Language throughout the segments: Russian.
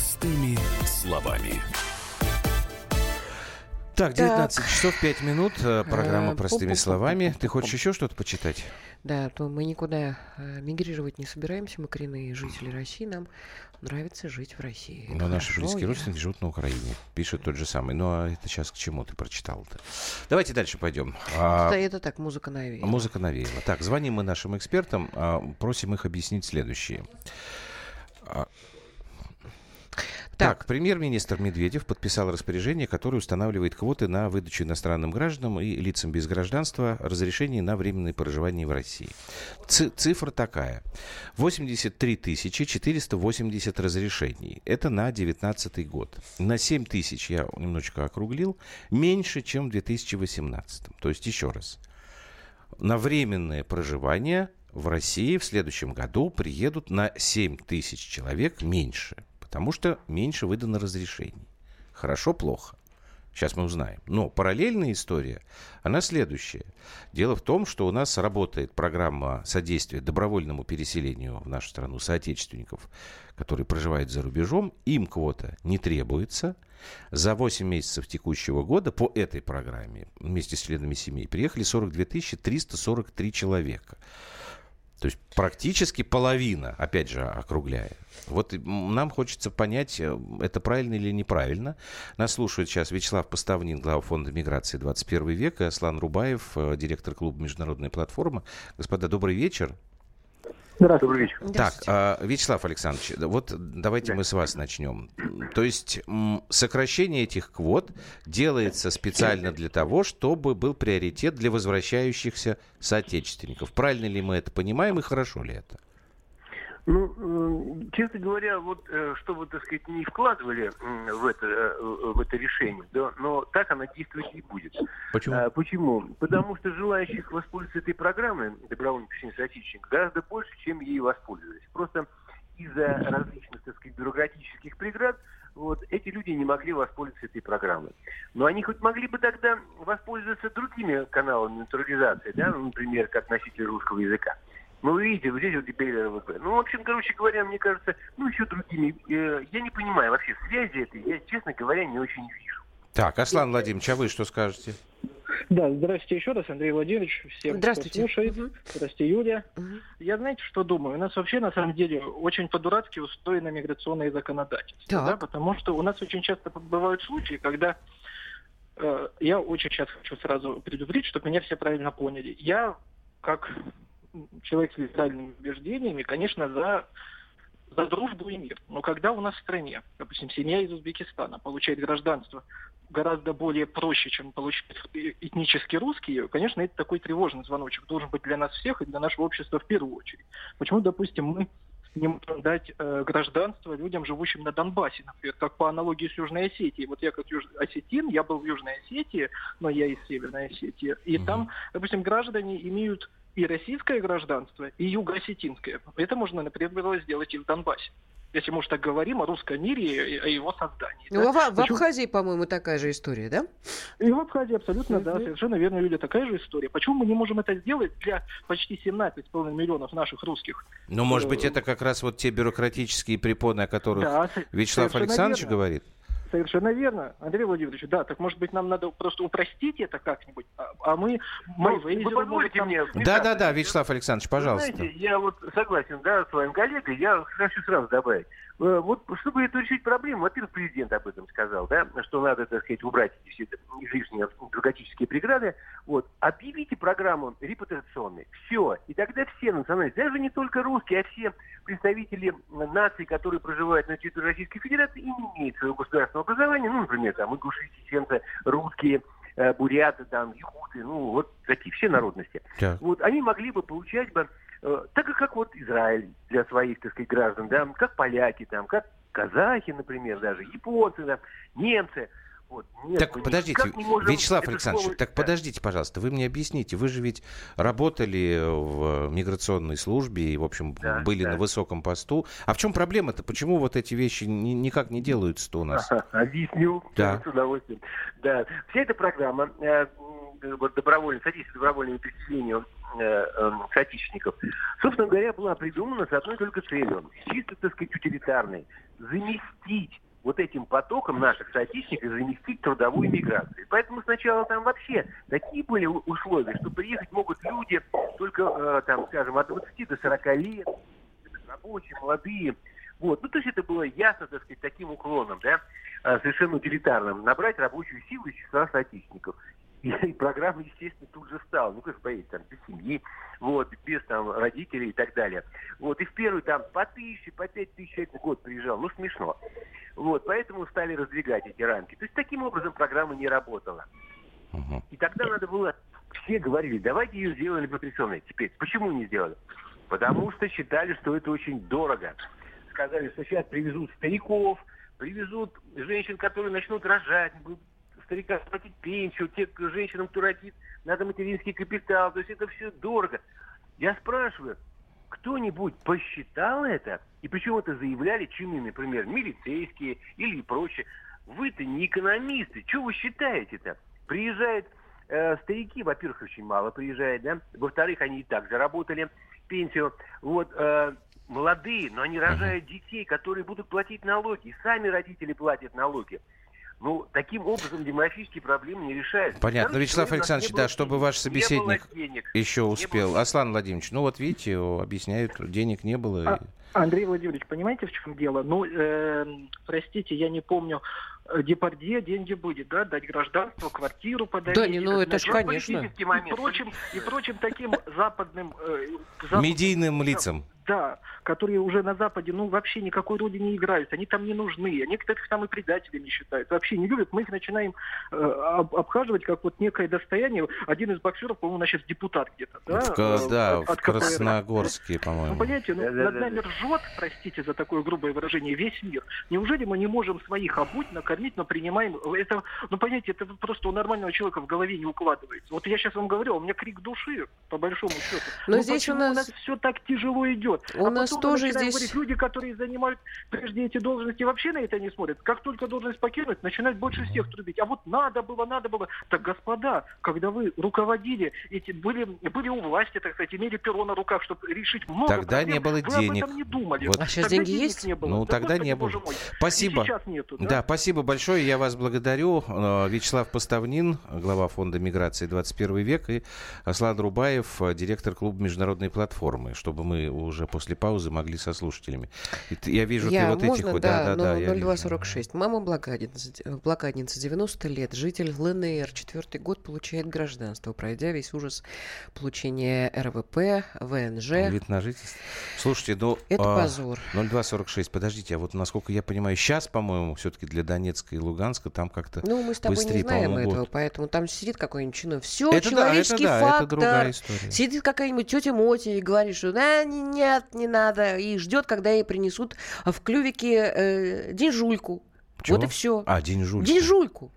Простыми словами. Так, 19 так. часов 5 минут. Э, программа Э, «Простыми пу-пу-пу-пу-пу. словами». Ты хочешь еще что-то почитать? Да, то мы никуда э, мигрировать не собираемся. Мы коренные жители России. Нам нравится жить в России. Но наши Хорошо, близкие я- родственники живут на Украине. Пишут тот же самый. Ну, а это сейчас к чему ты прочитал-то? Давайте дальше пойдем. А, Это, это так, музыка навеяла. Музыка навеяла. Так, звоним мы нашим экспертам, а, просим их объяснить следующее. Так, премьер-министр Медведев подписал распоряжение, которое устанавливает квоты на выдачу иностранным гражданам и лицам без гражданства разрешений на временное проживание в России. Ци- цифра такая. 83 480 разрешений. Это на 2019 год. На 7 тысяч, я немножечко округлил, меньше, чем в 2018. То есть, еще раз. На временное проживание в России в следующем году приедут на 7 тысяч человек меньше, потому что меньше выдано разрешений. Хорошо, плохо. Сейчас мы узнаем. Но параллельная история, она следующая. Дело в том, что у нас работает программа содействия добровольному переселению в нашу страну соотечественников, которые проживают за рубежом. Им квота не требуется. За 8 месяцев текущего года по этой программе вместе с членами семей приехали 42 343 человека. То есть практически половина, опять же, округляя. Вот нам хочется понять, э, это правильно или неправильно. Нас слушает сейчас Вячеслав Поставнин, глава фонда миграции 21 век, и Аслан Рубаев, э, директор клуба «Международная платформа». Господа, добрый вечер. Добрый вечер. Так, Здравствуйте. а, Вячеслав Александрович, да, вот давайте мы с вас начнем. То есть сокращение этих квот делается специально для того, чтобы был приоритет для возвращающихся соотечественников. Правильно ли мы это понимаем и хорошо ли это? Ну, честно говоря, вот э, что вы, так сказать, не вкладывали в это, э, в это решение, да, но так она действовать не будет. Почему? А, почему? Потому что желающих воспользоваться этой программой добровольного посещения соотечественника гораздо больше, чем ей воспользовались. Просто из-за различных, так сказать, бюрократических преград вот, эти люди не могли воспользоваться этой программой. Но они хоть могли бы тогда воспользоваться другими каналами натурализации, да, ну, например, как носитель русского языка. Ну, вы видите, вот здесь вот теперь РВП. Ну, в общем, короче говоря, мне кажется, ну, еще другими. Э, я не понимаю вообще связи этой, я, честно говоря, не очень вижу. Так, Аслан Владимирович, а вы что скажете? Да, здравствуйте еще раз, Андрей Владимирович. Всем, Здравствуйте. кто слушает. Мгм. Здравствуйте, Юлия. Мгм. Я, знаете, что думаю? У нас вообще, на самом деле, очень по-дурацки устроено миграционное законодательство. Так. Да, потому что у нас очень часто бывают случаи, когда э, я очень сейчас хочу сразу предупредить, чтобы меня все правильно поняли. Я, как человек с либеральными убеждениями, конечно, за за дружбу и мир. Но когда у нас в стране, допустим, семья из Узбекистана получает гражданство гораздо более проще, чем получить этнически русские, конечно, это такой тревожный звоночек. Должен быть для нас всех и для нашего общества в первую очередь. Почему, допустим, мы не можем дать э, гражданство людям, живущим на Донбассе, например, как по аналогии с Южной Осетией. Вот я как юж... осетин, я был в Южной Осетии, но я из Северной Осетии, и Мгм. там, допустим, граждане имеют и российское гражданство, и юго-осетинское. Это можно, например, было сделать и в Донбассе. Если мы уж так говорим о русском мире и о его создании. Ну, да. а в, в Почему- Абхазии, по-моему, такая же история, да? И в Абхазии абсолютно, да, совершенно верно, Юля, такая же история. Почему мы не можем это сделать для почти 17,5 миллионов наших русских? Ну, может быть, Э, это как раз вот те бюрократические препоны, о которых Да, Вячеслав Александрович верно. говорит? Совершенно верно, Андрей Владимирович. Да, так может быть нам надо просто упростить это как-нибудь, а, а мы, мы Ну, вы позволите там- мне... Да-да-да, Вячеслав Александрович, Вы пожалуйста. Знаете, я вот согласен, да, с своим коллегой, я хочу сразу добавить. Э, Вот чтобы это решить проблему, во-первых, президент об этом сказал, да, что надо, так сказать, убрать эти все излишние бюрократические преграды. Вот. Объявите программу репутационной. Все. И тогда все национальности, даже не только русские, а все представители наций, которые проживают на территории Российской Федерации и не имеют своего государственного образования, ну, например, там, ингуши, чеченцы, русские, э, буряты, там, якуты, ну, вот такие, все народности. Так. Вот они могли бы получать бы, так же, как вот Израиль для своих, так сказать, граждан, да, как поляки там, как казахи, например, даже, японцы, да, немцы. Вот. Нет, Так, мы подождите, не можем Вячеслав Александрович, слово- так Да. подождите, пожалуйста, вы мне объясните, вы же ведь работали в миграционной службе и, в общем, Да, были да. на высоком посту. А в чем проблема-то? Почему вот эти вещи ни- никак не делаются-то у нас? Объясню Да. с удовольствием. Да. Вся эта программа э, вот добровольно, содействие добровольному переселению э, э, соотечественников, собственно говоря, была придумана с одной только целью, чисто, так сказать, утилитарной, заместить вот этим потоком наших соотечественников заместить трудовую миграцию. Поэтому сначала там вообще такие были условия, что приехать могут люди только, э, там, скажем, от 20 до 40 лет, рабочие, молодые. Вот. Ну, то есть это было ясно, так сказать, таким уклоном, да, э, совершенно утилитарным, набрать рабочую силу из числа соотечественников. И, и программа, естественно, тут же стала. Ну, как поедете, там, без семьи, вот, без там родителей и так далее. Вот, и в первый там по тысяче, по пять тысяч человек в год приезжал. Ну, смешно. Вот, поэтому стали раздвигать эти рамки. То есть таким образом программа не работала. И тогда надо было, все говорили, давайте ее сделали репрессионной. Теперь, почему не сделали? Потому что считали, что это очень дорого. Сказали, что сейчас привезут стариков, привезут женщин, которые начнут рожать, старикам платить пенсию, те женщинам, кто родит, надо материнский капитал, то есть это все дорого. Я спрашиваю, кто-нибудь посчитал это? И почему это заявляли чины, например, милицейские или прочее? Вы-то не экономисты, что вы считаете-то? Приезжают э, старики, во-первых, очень мало приезжают, да? Во-вторых, они и так заработали пенсию. Вот, э, молодые, но они рожают детей, которые будут платить налоги. И сами родители платят налоги. Ну, таким образом демографические проблемы не решаются. Понятно. Там, Вячеслав Александрович, да, чтобы ваш собеседник еще успел. Было... Аслан Владимирович, ну вот видите, объясняют, денег не было. А, Андрей Владимирович, понимаете, в чем дело? Ну, э, простите, я не помню, э, Депардье деньги будет, да, дать гражданство, квартиру подарить. Да, не, ну это же, конечно. И прочим, и прочим таким западным... Э, западным Медийным лицам да, которые уже на Западе, ну, вообще никакой роли не играют, они там не нужны, они, кстати, там и предателями считают, вообще не любят, мы их начинаем э, об, обхаживать как вот некое достояние. Один из боксеров, по-моему, у нас сейчас депутат где-то, да? В, э, да, от, в Красногорске, по-моему. Ну, понимаете, ну, над нами ржет, простите за такое грубое выражение, весь мир. Неужели мы не можем своих обуть, накормить, но принимаем... Это, ну, понимаете, это просто у нормального человека в голове не укладывается. Вот я сейчас вам говорю, у меня крик души, по большому счету. Но, но здесь у нас... у нас все так тяжело идет? У а нас тоже здесь... Говорить, люди, которые занимают прежде эти должности, вообще на это не смотрят. Как только должность покинуть, начинают больше всех трубить. А вот надо было, надо было. Так, господа, когда вы руководили, эти, были, были у власти, так сказать, имели перо на руках, чтобы решить много Тогда проблем, не было вы денег. об этом не думали. Вот. А сейчас тогда деньги есть? Не было. Ну, да, тогда не было. Мой. Спасибо. И сейчас нету, да? да, спасибо большое. Я вас благодарю. Э, Вячеслав Поставнин, глава фонда миграции 21 век, и Аслан Рубаев, директор клуба международной платформы, чтобы мы уже после паузы могли со слушателями. Я вижу, я, ты вот можно, этих... Да, да, да, 0246. Мама блокадница, блокадница, 90 лет, житель ЛНР, четвертый год получает гражданство, пройдя весь ужас получения РВП, ВНЖ. Вид на жительство. Слушайте, ну... Это а, позор. 0246, подождите, а вот насколько я понимаю, сейчас, по-моему, все-таки для Донецка и Луганска там как-то Ну, мы с тобой быстрее, не знаем этого, год. поэтому там сидит какой-нибудь чиновник. Все, это человеческий да, это фактор. Да, это другая история. Сидит какая-нибудь тетя Моти и говорит, что да, нет, не надо. И ждет, когда ей принесут в клювике э, деньжульку. Чего? Вот и все. А, деньжульку. Деньжульку.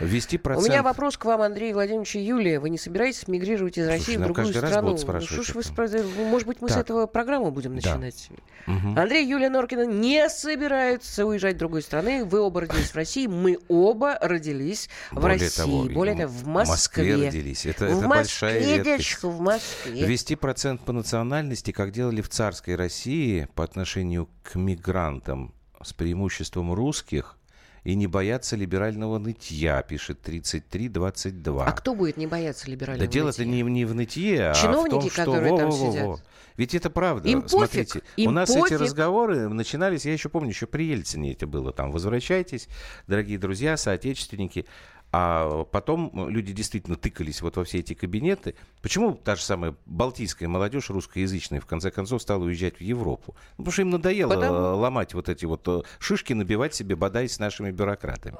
Ввести процент... У меня вопрос к вам, Андрей Владимирович и Юлия. Вы не собираетесь мигрировать из России Слушай, в другую страну? Ну, что ж вы спро... Может быть, мы так. с этого программу будем начинать? Да. Угу. Андрей и Юлия Норкина не собираются уезжать в другую страну. Вы оба родились в России. Мы оба родились в Более России. Того, Более того, в Москве. В Москве родились. Это, в это Москве, большая редкость. в Москве. Ввести процент по национальности, как делали в царской России по отношению к мигрантам с преимуществом русских, и не бояться либерального нытья, пишет 3322. А кто будет не бояться либерального да дело-то не, не в нытье, Чиновники, а в том, что... которые во, там во, во, сидят. Во. Ведь это правда. Им Смотрите, пофиг, им у нас пофиг. эти разговоры начинались, я еще помню, еще при Ельцине это было. Там, возвращайтесь, дорогие друзья, соотечественники. А потом люди действительно тыкались вот во все эти кабинеты. Почему та же самая балтийская молодежь русскоязычная в конце концов стала уезжать в Европу? Ну, потому что им надоело потому... ломать вот эти вот э, шишки, набивать себе, бодай, с нашими бюрократами.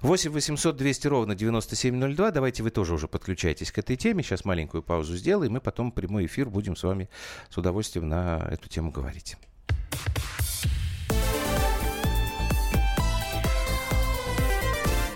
8 800 200 ровно 9702. Давайте вы тоже уже подключайтесь к этой теме. Сейчас маленькую паузу сделаем, и потом прямой эфир будем с вами с удовольствием на эту тему говорить.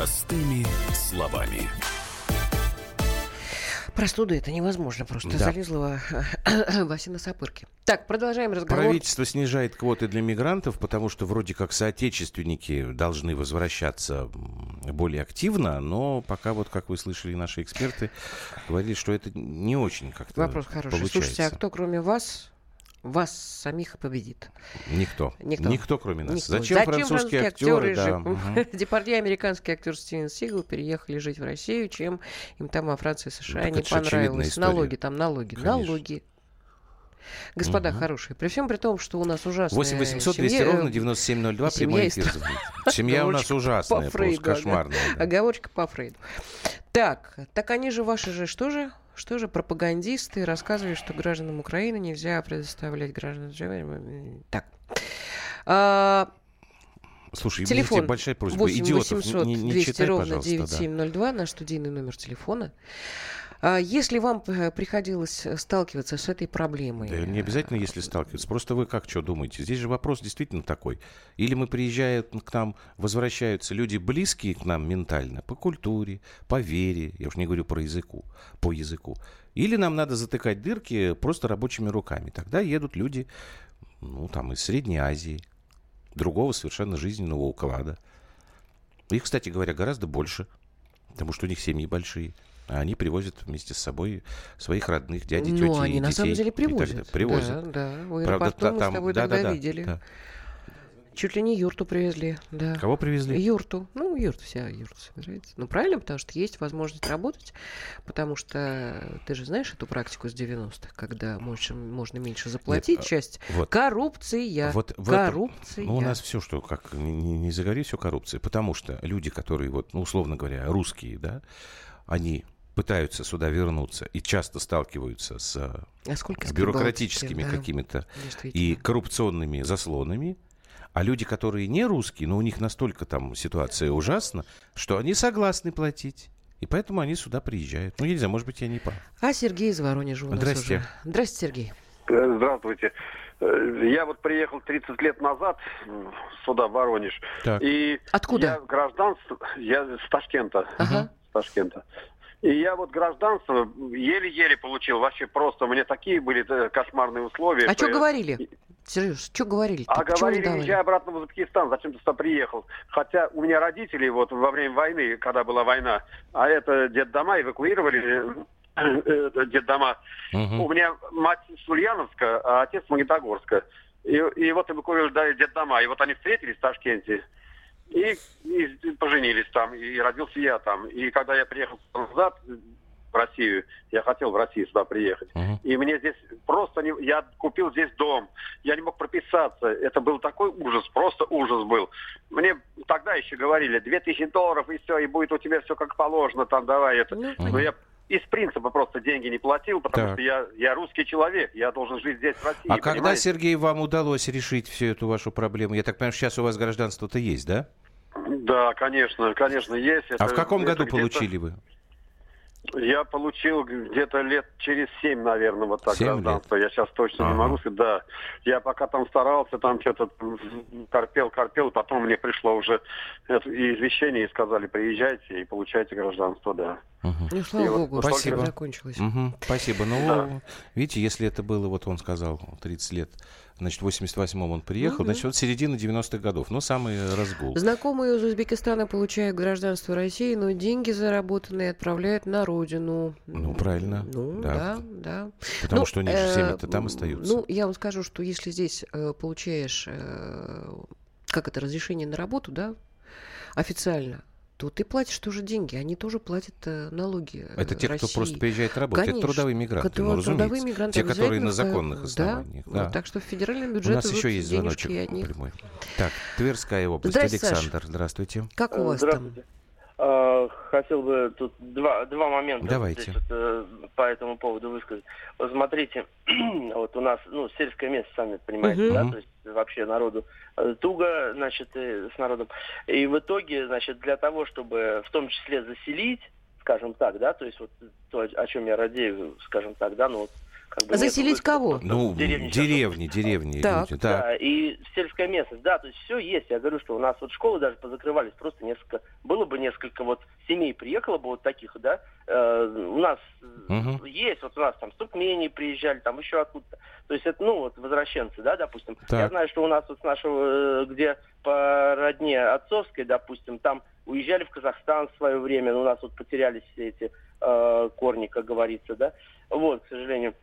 Простыми словами. Простуда это невозможно просто. Да. Залезла Вася на сапырки. Так, продолжаем разговор. Правительство снижает квоты для мигрантов, потому что вроде как соотечественники должны возвращаться более активно, но пока вот, как вы слышали, наши эксперты говорили, что это не очень как-то Вопрос хороший. получается. Слушайте, а кто кроме вас, вас самих победит? Никто. Никто. кроме нас. Никто. Зачем, французские актеры? да, жив- мгм. Депардье, американский актер Стивен Сигал переехали жить в Россию, чем им там во Франции США Ну, не понравилось. Налоги там, налоги, Конечно. налоги. Господа Мгм. хорошие, при всем при том, что у нас ужасная 8 800 200 семья, ровно э, 9702, семья прямой эфир. Семья у нас ужасная, просто кошмарная. да. Оговорочка по Фрейду. Так, так они же ваши же, что же? Что же, пропагандисты рассказывали, что гражданам Украины нельзя предоставлять гражданам... Так. А, Слушай, Телефон большая просьба. 8 Идиотов 800 не, не 200 читай, ровно пожалуйста. да. 9702, наш студийный номер телефона. А Если вам э, приходилось э, сталкиваться с этой проблемой... Да не обязательно, если сталкиваться. Просто вы как что думаете? Здесь же вопрос действительно такой. Или мы приезжают к нам, возвращаются люди близкие к нам ментально, по культуре, по вере, я уж не говорю про языку, по языку. Или нам надо затыкать дырки просто рабочими руками. Тогда едут люди, ну, там, из Средней Азии, другого совершенно жизненного уклада. Их, кстати говоря, гораздо больше, потому что у них семьи большие. А они привозят вместе с собой своих родных, дядей, тети Ну, они и на самом детей деле и так далее. привозят. Привозят. Да, да. В Правда, аэропорту мы там- с тобой да, тогда да, видели. да. Чуть ли не юрту привезли, да. Кого привезли? Юрту. Ну, юрту, вся юрта собирается. Ну, правильно, потому что есть возможность работать, потому что ты же знаешь эту практику с 90-х, когда можно, можно меньше заплатить, а, часть Вот. коррупция. Вот в этом- коррупция. Ну, у нас все, что как не, не, не все коррупция. Потому что люди, которые, вот, ну, условно говоря, русские, да, они пытаются сюда вернуться и часто сталкиваются с а сколько с бюрократическими да, какими-то и коррупционными заслонами. А люди, которые не русские, но у них настолько там ситуация ужасна, что они согласны платить. И поэтому они сюда приезжают. Ну, я не знаю, может быть, я не прав. А Сергей из Воронежа у нас Здрасте. уже. Здрасте, Сергей. Э, Здравствуйте. Э, Я вот приехал 30 лет назад сюда, в Воронеж. Так. И Откуда? Я гражданство, я с Ташкента. Ага. С Ташкента. И я вот гражданство еле-еле получил. Вообще просто меня такие были э, кошмарные условия. А что я- говорили? Сереж, что говорили? А говорили, езжай обратно в Узбекистан, зачем ты сюда приехал? Хотя у меня родители вот во время войны, когда была война, а это детдома эвакуировали, э, э, детдома. Мгм. У меня мать с Ульяновска, а отец с Магнитогорска. И, и вот эвакуировали дали детдома. И вот они встретились в Ташкенте. И, и поженились там, и родился я там. И когда я приехал назад в Россию, я хотел в Россию сюда приехать. Мгм. И мне здесь просто не... Я купил здесь дом. Я не мог прописаться. Это был такой ужас, просто ужас был. Мне тогда еще говорили, 2000 долларов и все, и будет у тебя все как положено, там давай это. Ну, Но я из принципа просто деньги не платил, потому Так. что я, я русский человек, я должен жить здесь, в России. А когда, понимаете? Сергей, вам удалось решить всю эту вашу проблему? Я так понимаю, сейчас у вас гражданство-то есть, да? Да, конечно, конечно, есть. А Это- в каком году получили вы? Я получил где-то лет через семь, наверное, вот так гражданство. Я сейчас точно Ага. не могу сказать. Да, я пока там старался, там что-то корпел, корпел, потом мне пришло уже это извещение и сказали, приезжайте и получайте гражданство, да. Мгм. Ну, слава И вот богу, что спасибо. закончилось. Мгм, Спасибо. Ну, Да. видите, если это было, вот он сказал, 30 лет, значит, в 88-м он приехал, да. значит, вот середина 90-х годов, ну, самый разгул. Знакомые из Узбекистана получают гражданство России, но деньги заработанные отправляют на родину. Ну, правильно, Ну, да. да, да. Потому Ну, что у них же э, семьи-то там остаются. Ну, я вам скажу, что если здесь э, получаешь, э, как это, разрешение на работу, да, официально, то ты платишь тоже деньги. Они тоже платят э, налоги э, Это те, кто России. просто приезжает работать. Конечно. Это трудовые мигранты, Которые- ну, трудовые разумеется. мигранты Те, которые на законных основаниях. Да, Да. так что в федеральный У бюджет нас идут еще есть денежки звоночек прямой. Так, Тверская область. Здрасте, Саша. Александр, здравствуйте. Как у вас там? Здравствуйте. А, Хотел бы тут два, два момента Давайте. здесь вот, э, по этому поводу высказать. Вот смотрите, вот у нас, ну, сельское место, сами понимаете, Мгм. да, то есть вообще народу э, туго, значит, с народом. И в итоге, значит, для того, чтобы в том числе заселить, скажем так, да, то есть вот то, о чем я радею, скажем так, да, ну вот как бы... Заселить нет кого? Ну, деревни деревни, деревни. Так. люди, да. да, и сельская местность, да, то есть все есть. Я говорю, что у нас вот школы даже позакрывались, просто несколько, было бы несколько вот семей приехало бы вот таких, да, э, у нас Мгм. есть, вот у нас там с Туркмении приезжали, там еще откуда-то. То есть это, ну, вот возвращенцы, да, допустим. Так. Я знаю, что у нас вот с нашего, э, где по родне отцовской, допустим, там уезжали в Казахстан в свое время, но у нас вот потерялись все эти э, корни, как говорится, да. Вот, к сожалению.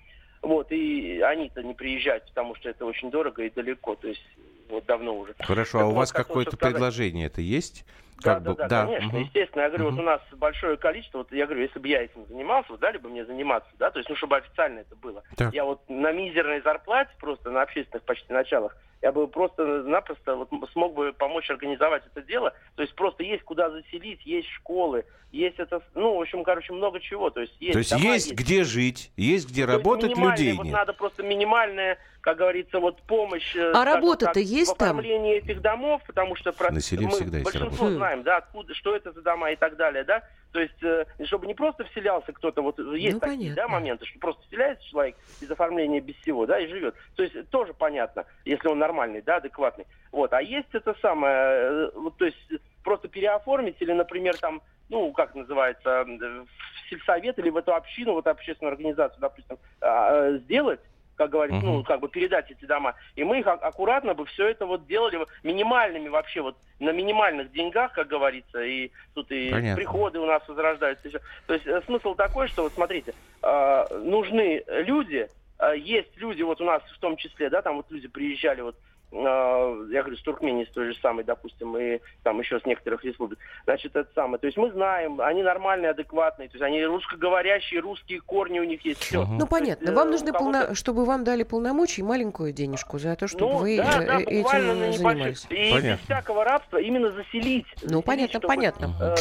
Вот, и они-то не приезжают, потому что это очень дорого и далеко, то есть вот давно уже. Хорошо, а Так у вот, вас какое-то сказать. предложение это есть? Да, Как да, бы- да, конечно, мгм. естественно. Я говорю, Мгм. вот у нас большое количество, вот я говорю, если бы я этим занимался, вот дали бы мне заниматься, да, то есть, ну, чтобы официально это было. Так. Я вот на мизерной зарплате, просто на общественных почти началах, я бы просто-напросто вот смог бы помочь организовать это дело. То есть просто есть куда заселить, есть школы, есть это, ну, в общем, короче, много чего. То есть есть, То есть дома, есть где жить, есть где То есть работать, минимальная, людей вот нет. надо просто минимальная, как говорится, вот помощь. э, А работа-то есть в там? оформлении этих домов, потому что про... На селе мы всегда есть большинство работа. Знаем, да, откуда, что это за дома и так далее, да. То есть, э, чтобы не просто вселялся кто-то, вот есть Ну, такие да, понятно. моменты, что просто вселяется человек без оформления, без всего, да, и живет. То есть тоже понятно, если он нормальный, да, адекватный. Вот, а есть это самое, э, вот, то есть просто переоформить или, например, там, ну, как называется, в сельсовет или в эту общину, в эту общественную организацию, допустим, а, э, сделать, как говорится, Мгм. ну, как бы передать эти дома. И мы их а- аккуратно бы все это вот делали минимальными вообще, вот на минимальных деньгах, как говорится, и тут и Понятно. приходы у нас возрождаются. всё. То есть э, смысл такой, что вот смотрите, э, нужны люди, э, есть люди, вот у нас в том числе, да, там вот люди приезжали вот я говорю, с Туркмении, с той же самой, допустим, и там еще с некоторых республик. Значит, это самое. То есть мы знаем, они нормальные, адекватные, то есть они русскоговорящие, русские корни у них есть, все. Мгм. Ну, понятно. Вам нужны, полно... чтобы вам дали полномочия и маленькую денежку за то, чтобы ну, вы да, э, да, э, этим небольших. занимались. И Понятно. без всякого рабства именно заселить. Ну, Заселить, понятно, чтобы, понятно.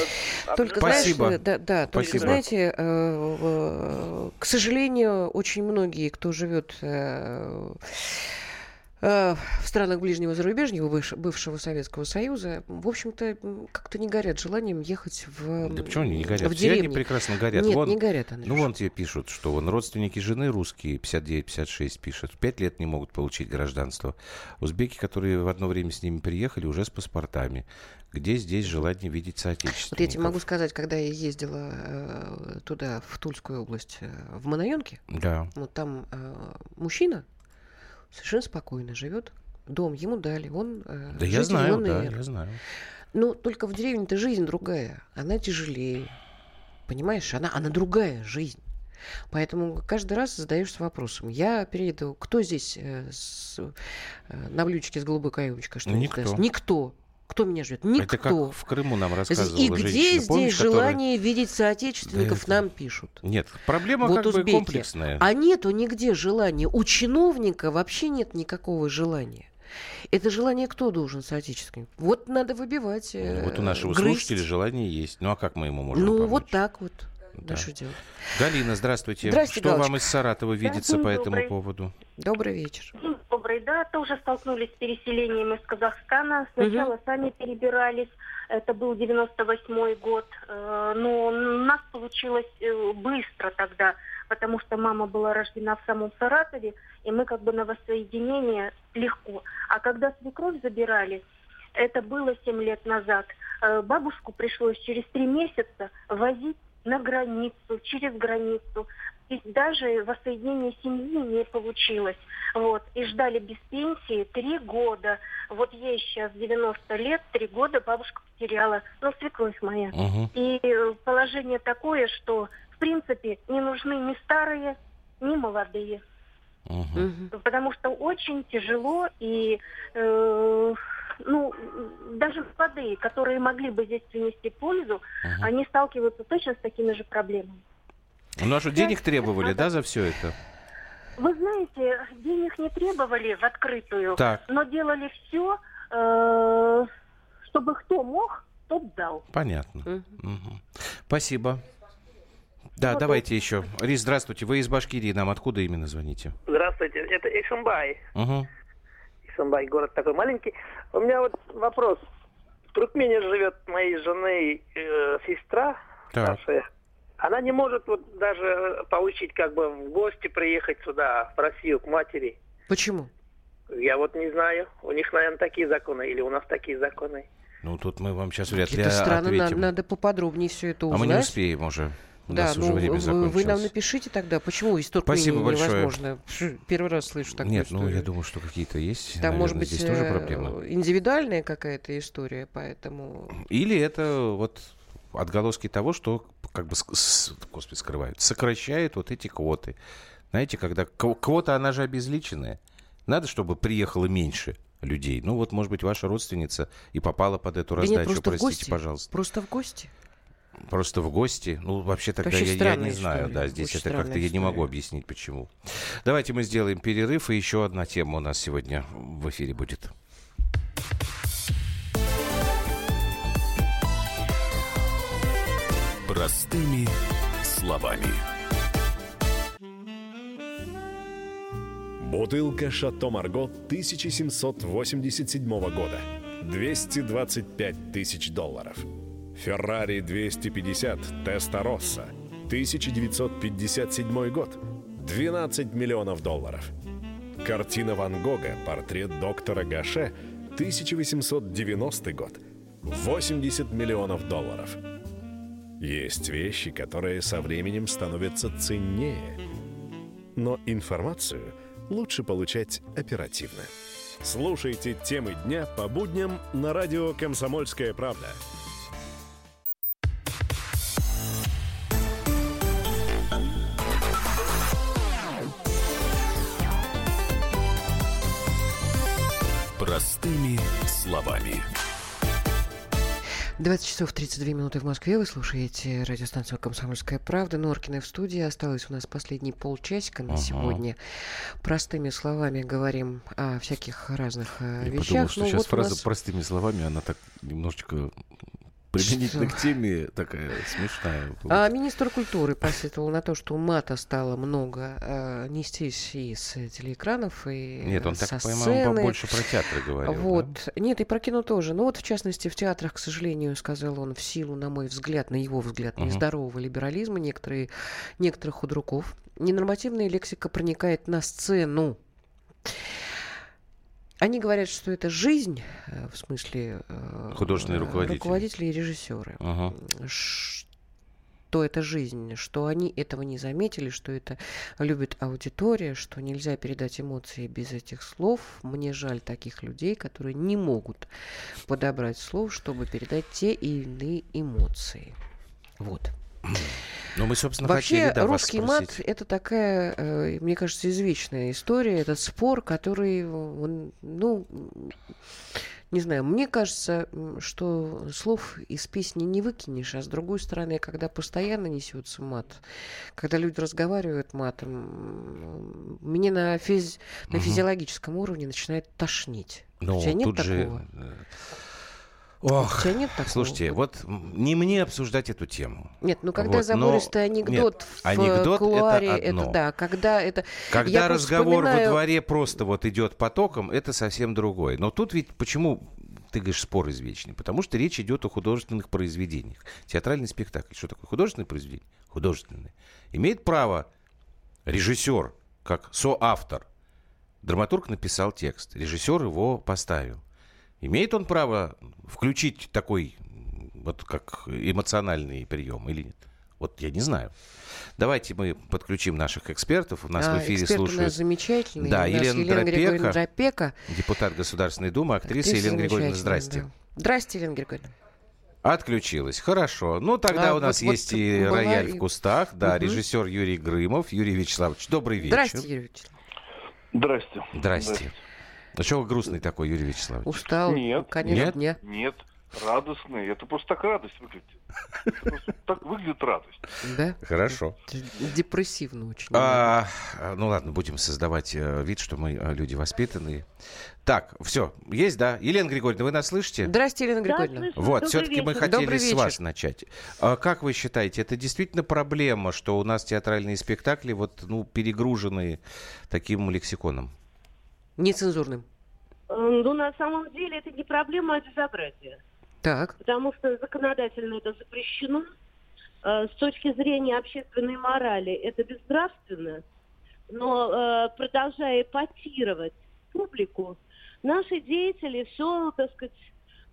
э, Только Спасибо. знаешь, да, да, только Спасибо. знаете, э, в- к сожалению, очень многие, кто живет э, э, в странах ближнего зарубежья, бывш- бывшего Советского Союза, в общем-то, как-то не горят желанием ехать в Да почему они не горят? в Все они деревни. прекрасно горят. Нет, Вон- не горят, Андрюш. Ну, вон тебе пишут, что вон родственники жены русские, 59-56 пишут, пять лет не могут получить гражданство. Узбеки, которые в одно время с ними приехали, уже с паспортами. Где здесь желание видеть Вот я тебе соотечественников? могу сказать, когда я ездила э, туда, в Тульскую область, э, в Манаенке, Да. вот там э, мужчина совершенно спокойно живет, дом ему дали, он э, Да я знаю, да, я знаю. Ну, только в деревне-то жизнь другая, она тяжелее, понимаешь, она, она другая жизнь. Поэтому каждый раз задаешься вопросом. Я перейду, кто здесь э, с, э, на блюдечке с голубой каемочкой? Что Никто. даст? Никто. Кто меня ждет? Никто. Это как в Крыму нам рассказывала И где женщина. здесь Помнишь, которая- желание видеть соотечественников, Да это- нам пишут. Нет, проблема Вот как бы узбеки. комплексная. А нету нигде желания. У чиновника вообще нет никакого желания. Это желание кто должен соотечественник? Вот надо выбивать. э, Вот у нашего грызть. слушателя желание есть. Ну а как мы ему можем Ну, помочь? вот так вот. Да. Что делать? Галина, здравствуйте. Здрасте, Что вам Галочка. из Саратова видится по этому добрый. поводу? Добрый вечер. День добрый, да, тоже столкнулись с переселением из Казахстана. Сначала сами перебирались, это был 98 год, Э, но у нас получилось э, быстро тогда, потому что мама была рождена в самом Саратове, и мы как бы на воссоединение легко. А когда свекровь забирали, это было 7 лет назад, э, бабушку пришлось через 3 месяца возить на границу, через границу. И даже воссоединение семьи не получилось. Вот. И ждали без пенсии три года. Вот ей сейчас 90 лет, три года бабушка потеряла. Ну, свекровь моя. Мгм. И э, положение такое, что, в принципе, не нужны ни старые, ни молодые. Мгм. Потому что очень тяжело и, э, ну, даже молодые, которые могли бы здесь принести пользу, они сталкиваются точно с такими же проблемами. Ну а что, денег требовали, да, за все это? Вы знаете, денег не требовали в открытую, Так. но делали все, чтобы кто мог, тот дал. Понятно. Мгм. Спасибо. Да, Вот давайте еще. Рис, здравствуйте. Вы из Башкирии. Нам откуда именно звоните? Здравствуйте, это Ишимбай. Угу. Ишимбай, город такой маленький. У меня вот вопрос. В Туркмении живет моей жены э, сестра Так. старшая. Она не может вот даже получить, как бы в гости приехать сюда, в Россию, к матери. Почему? Я вот не знаю. У них, наверное, такие законы, или у нас такие законы. Ну, тут мы вам сейчас вряд ли Это странно, на- ответим. надо поподробнее все это А узнать. мы не успеем уже. У Да, нас ну уже время вы, вы закончилось. нам напишите тогда, почему из Туркмении Спасибо невозможно. Первый раз слышу такую Нет, ну историю. я думаю, что какие-то есть. Там Наверное, может быть здесь тоже э, проблемы. индивидуальная какая-то история, поэтому... Или это вот отголоски того, что как бы, господи, скрывают, сокращают вот эти квоты. Знаете, когда кв- квота, она же обезличенная. Надо, чтобы приехало меньше людей. Ну вот, может быть, ваша родственница и попала под эту Да нет, раздачу, просто в простите, гости. пожалуйста. Просто в гости. Просто в гости. Ну, вообще тогда Вообще я, я не знаю. история, Да, здесь очень это как-то странная я не могу история. объяснить, почему. Давайте мы сделаем перерыв, и еще одна тема у нас сегодня в эфире будет. Простыми словами. Бутылка «Шато Марго» 1787 года. 225 тысяч долларов. «Феррари 250 Теста Росса» 1957 год. 12 миллионов долларов. Картина Ван Гога «Портрет доктора Гаше» 1890 год. 80 миллионов долларов. Есть вещи, которые со временем становятся ценнее. Но информацию лучше получать оперативно. Слушайте темы дня по будням на радио «Комсомольская правда». Простыми словами. 20 часов 32 минуты в Москве. Вы слушаете радиостанцию «Комсомольская правда». Норкина в студии. Осталось у нас последний полчасика на Ага. сегодня. Простыми словами говорим о всяких разных э, Я вещах. подумал, что Ну, сейчас вот фраза нас- простыми словами, она так немножечко применительно к теме такая смешная. А министр культуры посетовал на то, что мата стало много э, нестись из телеэкранов и Нет, он со так, по-моему, больше про театры говорил. да? Вот. Нет, и про кино тоже. Ну вот, в частности, в театрах, к сожалению, сказал он, в силу, на мой взгляд, на его взгляд, Мгм. нездорового либерализма некоторые, некоторых худруков, ненормативная лексика проникает на сцену. Они говорят, что это жизнь, э, в смысле... э, Художественные э, руководители. Руководители и режиссеры. Ага. Что это жизнь, что они этого не заметили, что это любит аудитория, что нельзя передать эмоции без этих слов. Мне жаль таких людей, которые не могут подобрать слов, чтобы передать те или иные эмоции. Вот. Ну, мы, собственно, Вообще, хотели, да, русский мат это такая, э, мне кажется, извечная история, этот спор, который, он, ну, не знаю, мне кажется, что слов из песни не выкинешь, а с другой стороны, когда постоянно несется мат, когда люди разговаривают матом, мне на, физ- на Мгм. физиологическом уровне начинает тошнить. Ну, У тебя нет тут же... такого? э, Ох, тебя нет такого? слушайте, вот не мне обсуждать эту тему. Нет, ну когда Вот, но- забористый анекдот нет, в анекдот это кулуаре, одно. да, когда это... Когда Я разговор во вспоминаю- дворе просто вот идет потоком, это совсем другое. Но тут ведь почему ты говоришь спор извечный? Потому что речь идет о художественных произведениях. Театральный спектакль. Что такое художественное произведение? Художественное. Имеет право режиссер, как соавтор. Драматург написал текст, режиссер его поставил. Имеет он право включить такой вот как эмоциональный прием или нет? Вот я не знаю. Давайте мы подключим наших экспертов. У нас А, в эфире эксперт у слушают нас замечательный. Да, у нас Елена Елена Григорьевна Дропека, Дропека. депутат Государственной Думы, актриса Актриса Елена Григорьевна. Здрасте. да. Здрасте, Елена Григорьевна. Отключилась. Хорошо. Ну, тогда А, у нас вот- вот есть и была рояль в кустах. Да, Мгм. режиссер Юрий Грымов. Юрий Вячеславович, добрый вечер. Здрасте, Юрий Вячеславович. Здрасте. Здрасте. А чего вы грустный такой, Юрий Вячеславович? Устал. Нет, Конечно, Нет? дня. Нет, радостный. Это просто так радость выглядит. Это просто так выглядит радость. Да? Хорошо. Депрессивно очень. А, ну ладно, будем создавать э, вид, что мы э, люди воспитанные. Так, все, есть, да? Елена Григорьевна, вы нас слышите? Здрасте, Елена Григорьевна. Вот, Добрый все-таки мы хотели с вас начать. А как вы считаете, это действительно проблема, что у нас театральные спектакли вот, ну, перегружены таким лексиконом? Нецензурным. Э, Ну, на самом деле, это не проблема, а безобразие. Так. Потому что законодательно это запрещено. Э, С точки зрения общественной морали это безнравственно. Но э, продолжая эпатировать публику, наши деятели все, так сказать,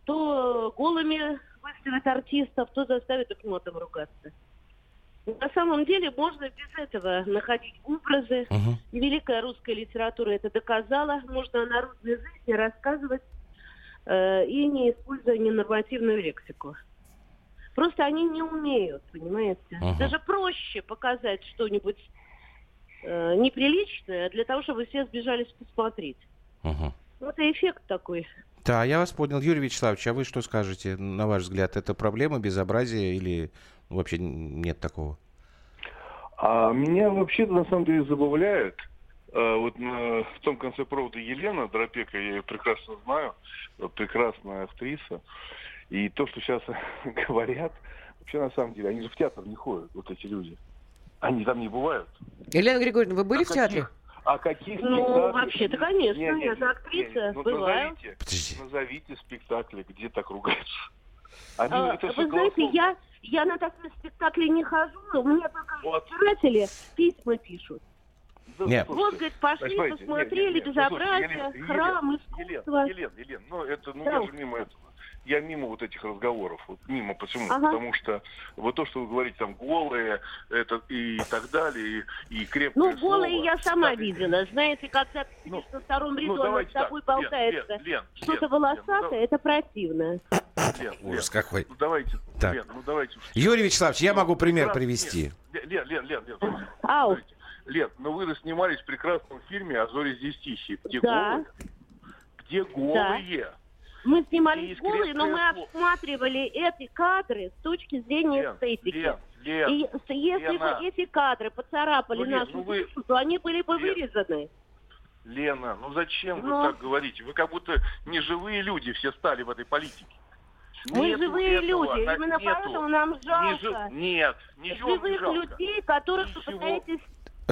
то голыми выставят артистов, то заставят их мотом ругаться. На самом деле можно без этого находить образы. Мгм. И великая русская литература это доказала. Можно о народной жизни рассказывать э, и не используя ненормативную лексику. Просто они не умеют, понимаете? Ага. Даже проще показать что-нибудь э, неприличное для того, чтобы все сбежались посмотреть. Мгм. Вот и эффект такой. Да, я вас понял. Юрий Вячеславович, а вы что скажете, на ваш взгляд, это проблема, безобразие или вообще нет такого? А меня вообще на самом деле забавляет, э, вот на- в том конце провода Елена Дропека, я ее прекрасно знаю, э, прекрасная актриса, и то, что сейчас говорят, вообще на самом деле, они же в театр не ходят, вот эти люди. Они там не бывают. Елена Григорьевна, вы были А в театре? А каких Ну, вообще-то, конечно, Не, не, я же актриса, не, ну, бываю. Назовите, Подожди. назовите спектакли, где так ругаются. Они, А, это вы знаете, я, я на такие спектакли не хожу, мне только Вот. избиратели письма пишут. Да, Нет. Вот, говорит, пошли, Понимаете, посмотрели нет, нет, нет. безобразие, Ну, слушайте, Елена, храм, Елена, искусство. Елен, Елен, ну это, ну Да. я же мимо этого. Я мимо вот этих разговоров, вот мимо почему? Ага. Потому что вот то, что вы говорите, там голые, это и так далее, и, и крепкое Ну, голые слово. я сама Так, видела. Знаете, когда Ну, на втором ряду, ну, она давайте с тобой так, Лен, болтается. Лен, Лен, Что-то Лен, Лен, волосатое, ну, это противно. Лен, Ужас Лен, какой. Ну давайте, Так. Лен, ну давайте. Юрий Вячеславович, я Ну, могу пример прекрасно. привести. Нет, Лен, Лен, Лен, Лен, слушайте, Ау. Лен, ну вы снимались в прекрасном фильме «А зори здесь тихие». Где Да. голые? Где голые? Мы снимались Есть голые, но мы осматривали эти кадры с точки зрения Лен, эстетики. Лен, Лен, И если Лена. бы эти кадры поцарапали Ну, Лен, нашу ну вы- то они были бы Лен. вырезаны. Лена, ну зачем Ну. вы так говорите? Вы как будто не живые люди все стали в этой политике. Мы Нету живые этого, люди, именно нету. поэтому нам Не жалко жи- Нет, ничего не живых жалко. людей, которых вы Ничего. пытаетесь...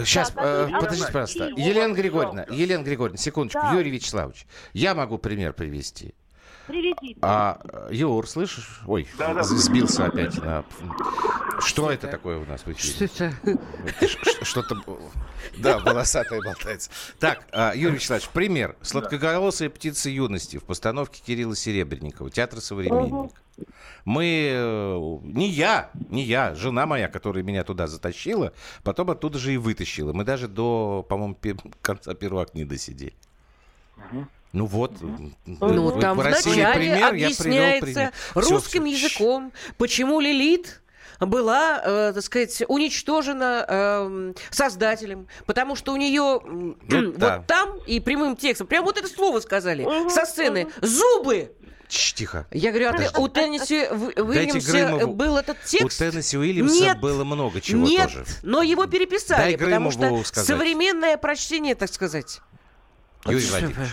Сейчас, Да, которые подождите, пожалуйста. Елена Григорьевна. Елена Григорьевна, секундочку. Да. Юрий Вячеславович, я могу пример привести. Приведите. А, э, Юр, слышишь? Ой, Да-да. сбился опять на... Что это такое у нас в Что эфире? это? Ш- ш- Что-то... Да, волосатая болтается. Так, а, Юрий Вячеславович, пример. «Сладкоголосая птица юности» в постановке Кирилла Серебренникова, театр «Современник». Мы, э, не я, не я, жена моя, которая меня туда затащила, потом оттуда же и вытащила. Мы даже до, по-моему, конца первого не досидели. Ну вот. Ну, вот там в России вначале пример, я привел пример. Русским всё. языком, почему Лилит была, э, так сказать, уничтожена эм, создателем, потому что у нее м, Ну, да. вот там и прямым текстом, прям вот это слово сказали со сцены, зубы. Чш, тихо. Я говорю, а ты- Подожди. у Тенниси Уильямса Грымову- был этот У текст? Теннесси Уильямса Нет. было много чего Нет, тоже. но его переписали, Дай потому Грымову что сказать. современное прочтение, так сказать. Юрий Владимирович.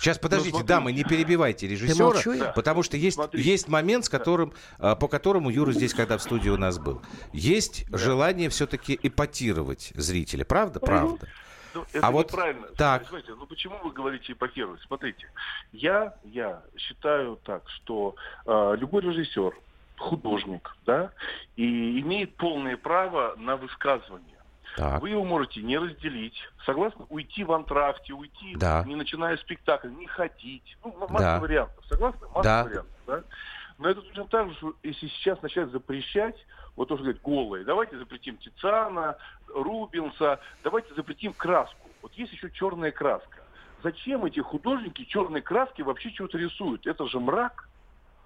Сейчас, подождите, смотрите. дамы, не перебивайте режиссера, потому что есть, есть момент, с которым, а, по которому Юра здесь, когда в студии у нас был. Есть желание все-таки эпатировать зрителя, правда? Правда. Ну, это А вот так. Понимаете, ну почему вы говорите эпатировать? Смотрите, я, я считаю так, что э, любой режиссер, художник, да, и имеет полное право на высказывание. Так. Вы его можете не разделить, согласны? Уйти в антракте, уйти, Да. не начиная спектакль, не ходить. Ну, масса Да. вариантов, согласны? Масса Да. вариантов, да? Но это точно так же, что если сейчас начать запрещать, вот то, что говорят, голые, давайте запретим Тициана, Рубинса, давайте запретим краску. Вот есть еще черная краска. Зачем эти художники черной краски вообще что-то рисуют? Это же мрак.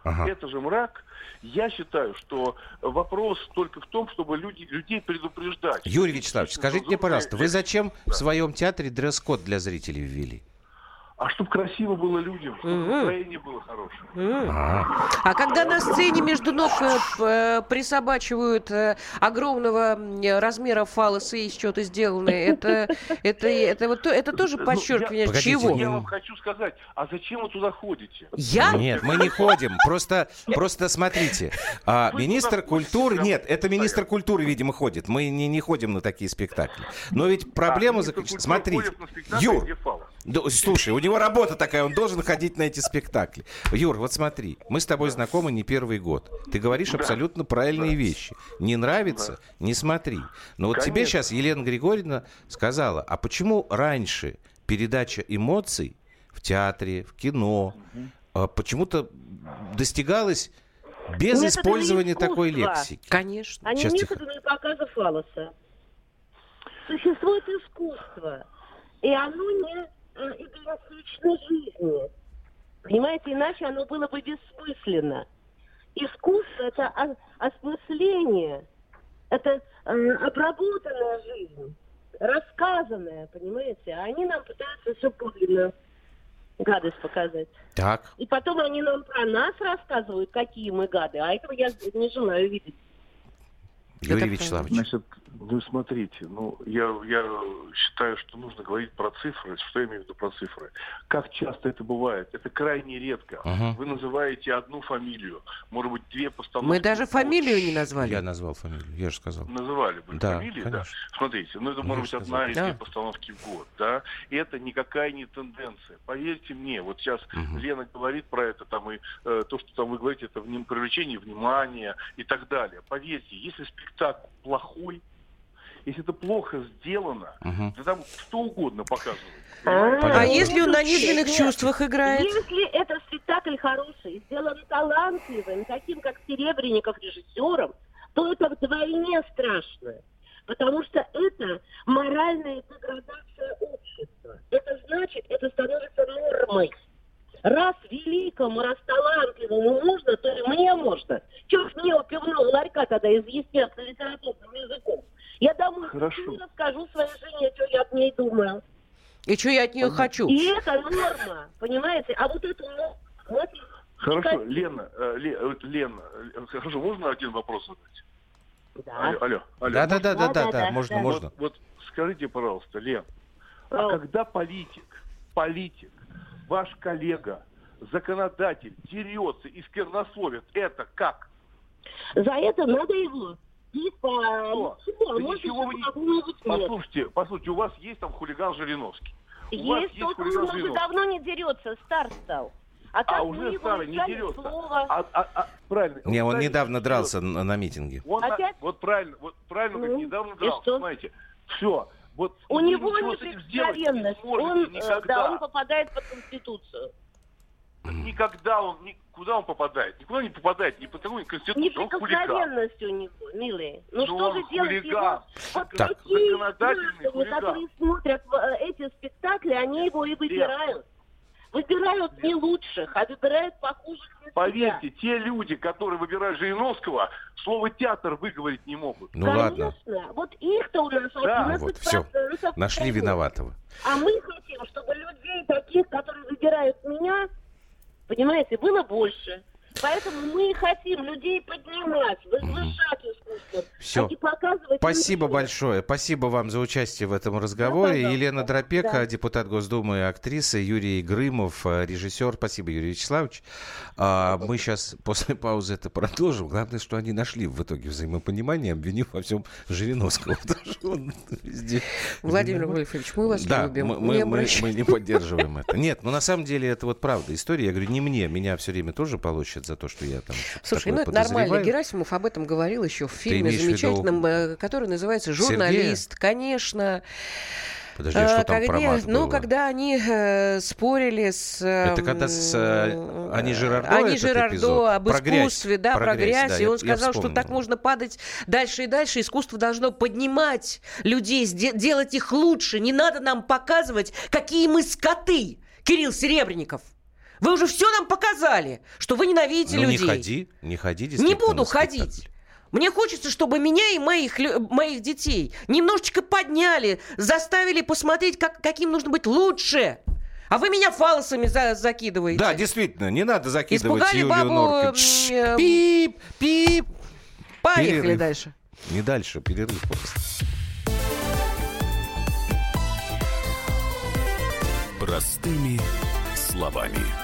Ага. Это же мрак. Я считаю, что вопрос только в том, чтобы люди, людей предупреждать. Юрий Вячеславович, скажите мне, пожалуйста, вы зачем в своем театре дресс-код для зрителей ввели? А чтобы красиво было людям, чтобы Мгм. настроение было хорошее. М. А, А когда на сцене между ног э, э, присобачивают э, огромного размера фалоса и что-то сделанное, это, это, это, вот, то- это тоже Ну, подчеркивание я- Погодите, чего? Я вам хочу сказать, а зачем вы туда ходите? Я? Нет, мы не ходим. Просто, просто смотрите. а, министр культуры... Нет, это министр культуры, видимо, ходит. Мы не, не ходим на такие спектакли. Но ведь проблема А, заключается... Смотрите. Юр, слушай, него работа такая, он должен ходить на эти спектакли. Юр, вот смотри, мы с тобой знакомы не первый год. Ты говоришь абсолютно правильные вещи. Не нравится? Не смотри. Но вот тебе сейчас Елена Григорьевна сказала, а почему раньше передача эмоций в театре, в кино а, почему-то достигалась без Методами использования такой искусства. лексики? Конечно. не Сейчас, тихо. методами показа фалоса. Существует искусство, и оно не э, эгоистично жизни. Понимаете, иначе оно было бы бессмысленно. Искусство – это осмысление, это э, обработанная жизнь, рассказанная, понимаете? А они нам пытаются все подлинно гадость показать. Так. И потом они нам про нас рассказывают, какие мы гады, а этого я не желаю видеть. Юрий Это Вячеславович. Значит, вы смотрите, ну, я, я считаю, что нужно говорить про цифры. Что я имею в виду про цифры? Как часто это бывает? Это крайне редко. Мгм. Вы называете одну фамилию, может быть, две постановки. Мы даже в фамилию не назвали. Я назвал фамилию, я же сказал. Называли бы Да, фамилии, да. конечно. Смотрите, ну это Ну, может я быть же одна сказал. или Да. две постановки в год, да. И это никакая не тенденция. Поверьте мне, вот сейчас Мгм. Лена говорит про это, там и э, то, что там вы говорите, это вним- привлечение внимания и так далее. Поверьте, если спектакль плохой, если это плохо сделано, Мгм. да там что угодно показывают. А, А если он на низменных нет. чувствах играет? Если это спектакль хороший, сделан талантливым, таким как Серебренников режиссером, то это вдвойне страшно. Потому что это моральная деградация общества. Это значит, это становится нормой. Раз великому, раз талантливому можно, то и мне можно. Чего ж мне у пивного ларька тогда изъясняться литературным языком? Я домой Хорошо. расскажу своей жене, что я от ней думаю. И что я от нее хочу? И это норма, понимаете? А вот это... вот Хорошо, Лена, э, Ле- э, Лена, э, хорошо, можно один вопрос задать? Да. Алло, алло, алло. Да, да, да, да, да, Да, да, можно, да. можно. Вот, вот скажите, пожалуйста, Лен, а когда политик, политик, ваш коллега, законодатель дерется и сквернословит, это как? За это надо его бить по... Что? Ничего, Да ничего вы не-. Послушайте, послушайте, у вас есть там хулиган Жириновский. У вас Есть, есть хулиган он уже Жириновский. давно не дерется, стар стал. А, А так мы уже его старый не дерется. слова. А, а- а- правильно. Не, он правильно недавно не дрался на, на митинге. Он на- Опять? вот правильно, вот правильно, Ну, говорит, недавно дрался, что? знаете. Все. Вот У него не неприкосновенность. сможете Он, э, никогда. да, он попадает под Конституцию. Никогда он, ни- куда он попадает? Никуда не попадает, ни по какой конституции. Неприкосновенность у него, милые. Ну, Ну, что он же делать его? Вот Так. такие Законодательный граждане, хулиган. которые смотрят э, эти спектакли, они его и выбирают. Выбирают не лучших, а выбирают похожих на себя. Поверьте, те люди, которые выбирают Жириновского, слово театр выговорить не могут. Ну ладно, Конечно. Вот их-то у нас Да. 11% вот, всё. нашли таких. виноватого. А мы хотим, чтобы людей таких, которые выбирают меня, понимаете, было больше. Поэтому мы и хотим людей поднимать, возвышать искусство, Всё. а показывать... Спасибо большое. Спасибо вам за участие в этом разговоре. пожалуйста. Елена Дропека, Да. депутат Госдумы и актриса, Юрий Грымов, э, режиссер. Спасибо, Юрий Вячеславович. А, мы сейчас после паузы это продолжим. Главное, что они нашли в итоге взаимопонимание, обвинив во всем Жириновского. Владимир. Вольфович, мы вас Да, любим. мы, не мы, мы- обращайтесь. мы не поддерживаем это. Нет, ну на самом деле это вот правда история. Я говорю, не мне, меня все время тоже получат за то, что я там Слушай, ну это нормально. Герасимов об этом говорил еще в фильме в виду замечательном, э, который называется «Журналист». Конечно. Подожди, а что Э, там про когда- мат Ну, было? когда они э, спорили с... э, Это когда с, э, Ани Жирардо Ани Жирардо эпизод? об Про грязь. искусстве, да, Про про, грязь, грязь. да, и я- он я сказал, что вспомнил. так можно падать дальше и дальше. Искусство должно поднимать людей, делать их лучше. Не надо нам показывать, какие мы скоты, Кирилл Серебренников. Вы уже все нам показали, что вы ненавидите Ну, не людей. ходи, не ходи, Не буду ходить. Мне хочется, чтобы меня и моих, моих детей немножечко подняли, заставили посмотреть, как, каким нужно быть лучше. А вы меня фалосами за закидываете. Да, действительно, не надо закидывать Испугали Юлию бабу, Норкин. м, э, Пип, пип. Поехали Перерыв. дальше. Не дальше, перерыв просто. Простыми словами.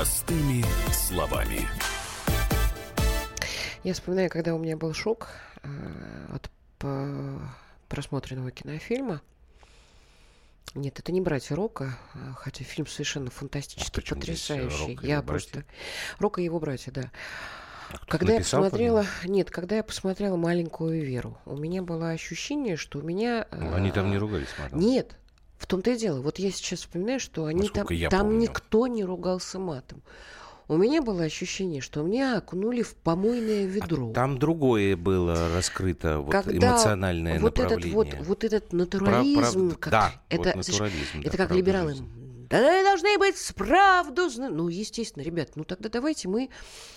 Простыми словами. Я вспоминаю, когда у меня был шок э, от по- просмотренного кинофильма. Нет, это не братья Рока, а, хотя фильм совершенно фантастически почему здесь, э, потрясающий. Рок и я братья? просто Рока и его братья, да. кто-то Когда я посмотрела, нет, когда я посмотрела маленькую Веру, у меня было ощущение, что у меня. Ну, Они там не э, ругались, Марина. Нет, в том-то и дело. Вот я сейчас вспоминаю, что они там, Насколько там помню. никто не ругался матом. У меня было ощущение, что меня окунули в помойное ведро. Там другое было раскрыто, вот Когда эмоциональное вот этот направление. вот, вот этот Про- натурализм, правда- как да, это, вот натурализм, да, это как либералы. Да должны быть справду. зна-». Ну, естественно, ребят, ну тогда давайте мы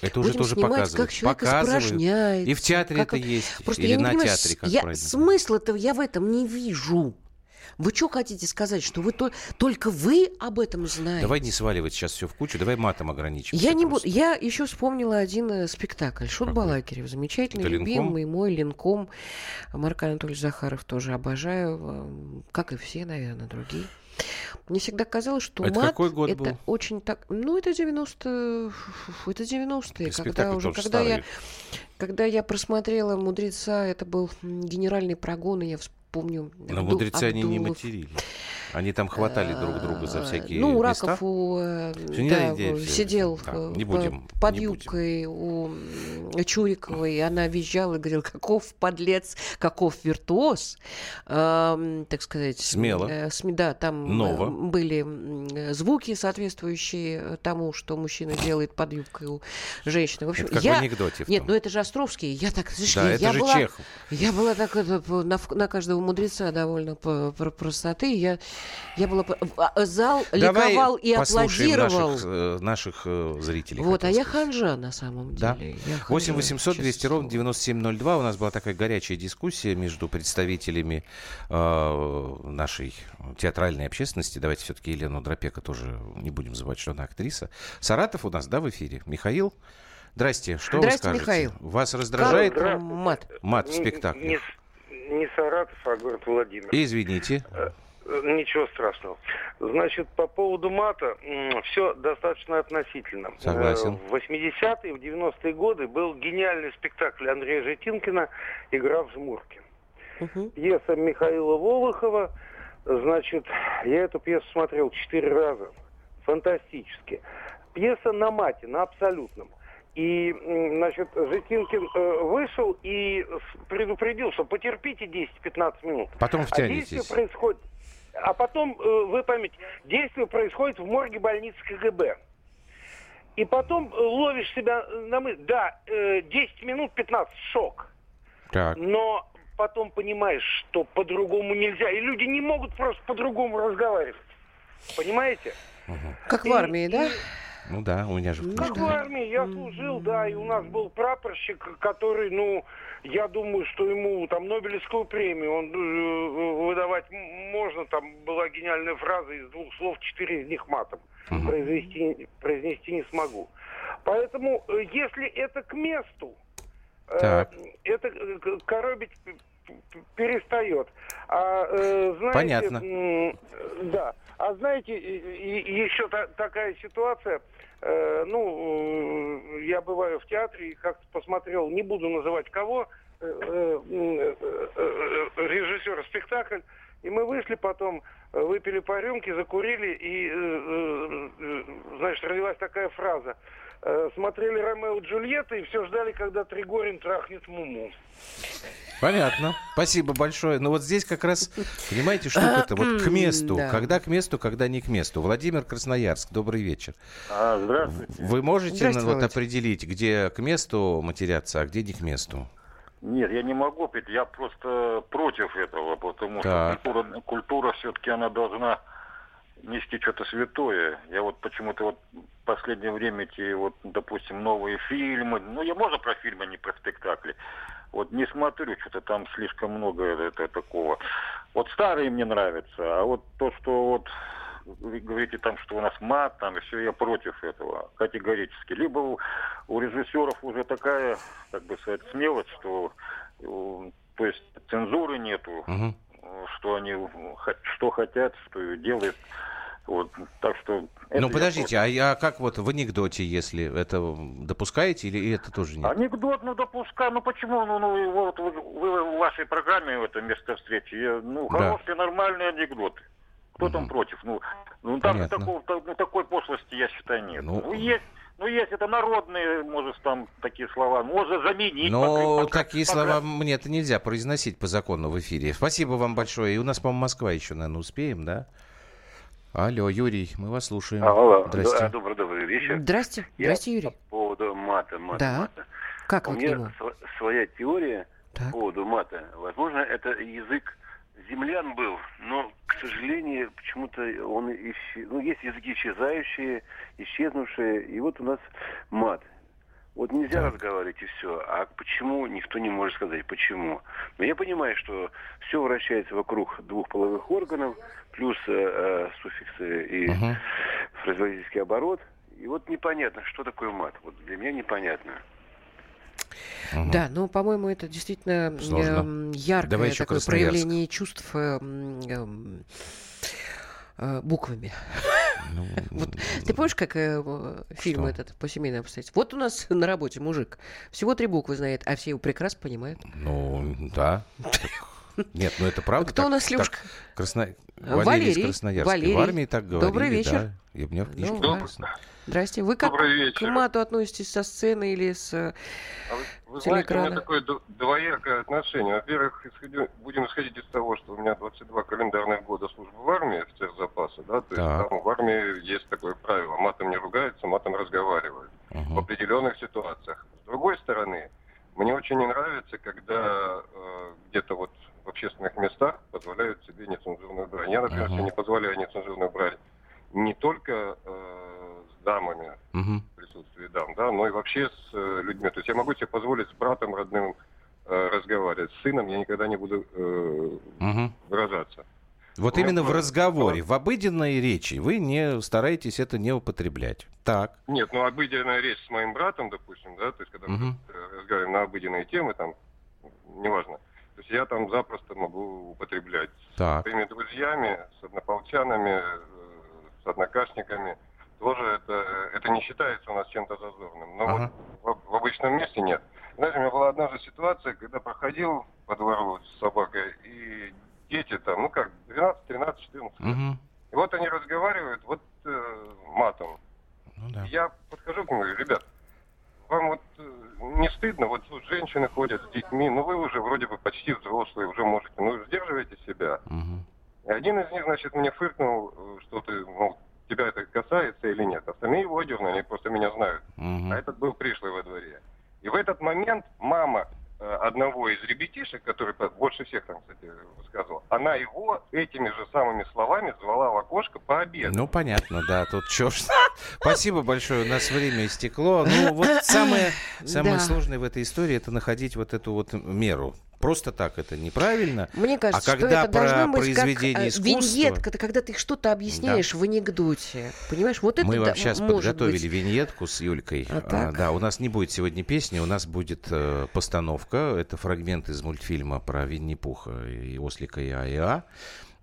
Это уже будем тоже снимать, показывают. как человек Показывают. испражняется. И в театре это он- есть. Просто Или я не на понимаю, театре, как я, правильно. смысла-то я в этом не вижу. Вы что хотите сказать, что вы то- только вы об этом знаете? Давай не сваливать сейчас все в кучу, давай матом ограничимся. Я не буду. Я еще вспомнила один э, спектакль. Шут Балакирев. Замечательный, Это любимый мой Ленком. Марк Анатольевич Захаров тоже обожаю. э, Как и все, наверное, другие. Мне всегда казалось, что Это мат какой год это был? очень так. Ну, это 90 это 90-е, когда уже, когда я, когда я просмотрела мудреца, это был генеральный прогон, и я вспомню. Но Абду- мудрецы они не Абдулов. материли. Они там хватали друг друга за всякие Ну, места. Раков у, э, не да, сидел э, Так, не будем, под не будем. юбкой у м, Чуриковой, и она визжала и говорила, каков подлец, каков виртуоз. Эм, так сказать. Смело. э, да, там э, Ново. были э, звуки, соответствующие э, тому, что мужчина делает под юбкой у женщины. В общем, Это как в я... анекдоте в Нет, ну это же Островский. Я так, слышишь, Да, я, это я же была, Чехов. я была так по- на, в- на каждого мудреца довольно по, про- простоты. Я, я была... а, Зал Давай ликовал и послушаем аплодировал. наших, э, наших э, зрителей. Вот, а хотел я сказать. ханжа на самом Да. деле. Я ханжа, 8 800 200 честное ровно слово. 9702. У нас была такая горячая дискуссия между представителями э, нашей театральной общественности. Давайте все-таки Елену Дропека тоже не будем забывать, что она актриса. Саратов у нас, да, в эфире? Михаил? Здрасте, что Здрасте, вы скажете? Михаил. Вас раздражает Как мат? мат в спектакле? Не, не Саратов, а город Владимир. Извините. Э, Ничего страшного. Значит, по поводу мата, все достаточно относительно. Согласен. Э, В 80-е, в 90-е годы был гениальный спектакль Андрея Житинкина «Игра в жмурки». Пьеса Михаила Волохова. Значит, я эту пьесу смотрел четыре раза. Фантастически. Пьеса на мате, на абсолютном. И, значит, Житинкин э, вышел и предупредил, что потерпите 10-15 минут. Потом А втянетесь. действие происходит... А потом, э, вы поймете, действие происходит в морге больницы КГБ. И потом э, ловишь себя на мысль, да, э, 10 минут 15, шок. Так. Но потом понимаешь, что по-другому нельзя. И люди не могут просто по-другому разговаривать. Понимаете? Как в армии, да? Ну да, у меня же... в Как книжке. в армии, я служил, да, и у нас был прапорщик, который, ну, я думаю, что ему там Нобелевскую премию он э, выдавать м- можно, там была гениальная фраза из двух слов, четыре из них матом. Произвести, произнести не смогу. Поэтому, э, если это к месту, э, Так. это э, коробить перестает. А, э, знаете, Понятно. Да. А знаете, еще та- такая ситуация. э, ну, э, я бываю в театре и как-то посмотрел, не буду называть кого, э, режиссера спектакль. И мы вышли потом, выпили по рюмке, закурили, и, значит, родилась такая фраза. Э, смотрели Ромео и Джульетта и все ждали, когда Тригорин трахнет Муму. Понятно. Спасибо большое. Но вот здесь как раз, понимаете, штука-то вот к месту. Да. Когда к месту, когда не к месту. Владимир Красноярск, добрый вечер. А, здравствуйте. Вы можете Здравствуйте, ну, вот определить, где к месту матеряться, а где не к месту? Нет, я не могу пить, я просто против этого, потому Так. что культура, культура все-таки она должна нести что-то святое. Я вот почему-то вот в последнее время эти вот, допустим, новые фильмы, ну я можно про фильмы, а не про спектакли. Вот не смотрю, что-то там слишком много это, такого. Вот старые мне нравятся, а вот то, что вот вы говорите там, что у нас мат, там, и все, я против этого категорически. Либо у, у режиссеров уже такая, как бы сказать, смелость, что, то есть цензуры нету, э, что они что хотят, что делают. Вот, так что... Ну, я подождите, а я как вот в анекдоте, если это допускаете или это тоже нет? Анекдот, ну допускай, ну почему, ну, ну вот вы, вы в вашей программе это место встречи, я, ну Да. хороший нормальный анекдот. Кто там против? Ну, ну там Понятно. такого, та- ну, такой пошлости, я считаю, нет. Ну, Ну, есть, ну есть это народные, может там такие слова, можно заменить. Но пока- пока- такие пока- слова мне это нельзя произносить по закону в эфире. Спасибо вам большое. И у нас, по-моему, Москва еще, наверное, успеем, да? Алло, Юрий, мы вас слушаем. Алло, Здрасте. добрый, добрый вечер. Здрасте. Я Здрасте, Юрий. По поводу мата, мата, Да. мата. Как У вы меня своя теория Так. по поводу мата. Возможно, это язык землян был, но, к сожалению, почему-то он исчез... Ну, есть языки исчезающие, исчезнувшие, и вот у нас мат. Вот нельзя разговаривать и все. А почему, никто не может сказать, почему. Но я понимаю, что все вращается вокруг двух половых органов, плюс э, э, суффиксы и Мгм. фразеологический оборот. И вот непонятно, что такое мат. Вот для меня непонятно. Мгм. Да, ну, по-моему, это действительно Сложно. эм, яркое Давай еще такое проявление чувств эм, эм, э, буквами. Ну, Вот ты помнишь, как э, в- фильм Что? этот по семейным обстоятельствам? Вот у нас на работе мужик всего три буквы знает, а все его прекрасно понимают. Ну, да. Так, Нет, ну это правда. Кто у так- нас, так Лёшка? Красно... Валерий. Валерий из Красноярска. Валерий. В армии так говорили, Добрый вечер. да. И у меня в книжке Ну, написано. Здрасте. Вы как Добрый к вечер. мату относитесь со сцены или с А вы, вы знаете, у меня такое двоякое отношение. Во-первых, исходи- будем исходить из того, что у меня 22 календарных года службы в армии, офицер запаса, да, то есть Так. там в армии есть такое правило, матом не ругаются, матом разговаривают в определенных ситуациях. С другой стороны, мне очень не нравится, когда э, где-то вот в общественных местах позволяют себе нецензурную брань. Я, например, Ага. себе не позволяю нецензурную брань не только э, с дамами, Мгм. в присутствии дам, да, но и вообще с э, людьми. То есть я могу себе позволить с братом родным э, разговаривать. С сыном я никогда не буду э, Мгм. выражаться. Вот именно в разговоре, в обыденной речи вы не стараетесь это не употреблять. Так. Нет, ну обыденная речь с моим братом, допустим, да, то есть когда мы Мгм. э, разговариваем на обыденные темы, там, неважно. То есть я там запросто могу употреблять Так. с своими друзьями, с однополчанами, э, с однокашниками. Тоже это, это не считается у нас чем-то зазорным. Но Ага. вот в, в обычном месте нет. Знаете, у меня была однажды ситуация, когда проходил по двору с собакой, и дети там, ну как, 12, 13, 14 лет. Мгм. И вот они разговаривают вот э, матом. Ну да. Я подхожу к ним и говорю, ребят, вам вот э, не стыдно, вот тут женщины ходят с детьми, ну вы уже вроде бы почти взрослые, уже можете, ну сдерживайте себя. Мгм. И один из них, значит, мне фыркнул, э, что ты, мол, тебя это касается или нет. Остальные его одернули, они просто меня знают. Мгм. А этот был пришлый во дворе. И в этот момент мама одного из ребятишек, который по- больше всех там, кстати, высказывал, она его этими же самыми словами звала в окошко пообедать. Ну, понятно, да, тут чё ж. Спасибо большое, у нас время истекло. Ну, вот самое, самое Да. сложное в этой истории это находить вот эту вот меру. Просто так это неправильно. Мне кажется, а когда что это про должно быть как произведение э, искусства... виньетка, это когда ты что-то объясняешь в анекдоте. Понимаешь, вот это Мы да, вам сейчас подготовили быть. виньетку с Юлькой. А так? да, у нас не будет сегодня песни, у нас будет э, постановка. Это фрагмент из мультфильма про Винни-Пуха и Ослика и АИА. А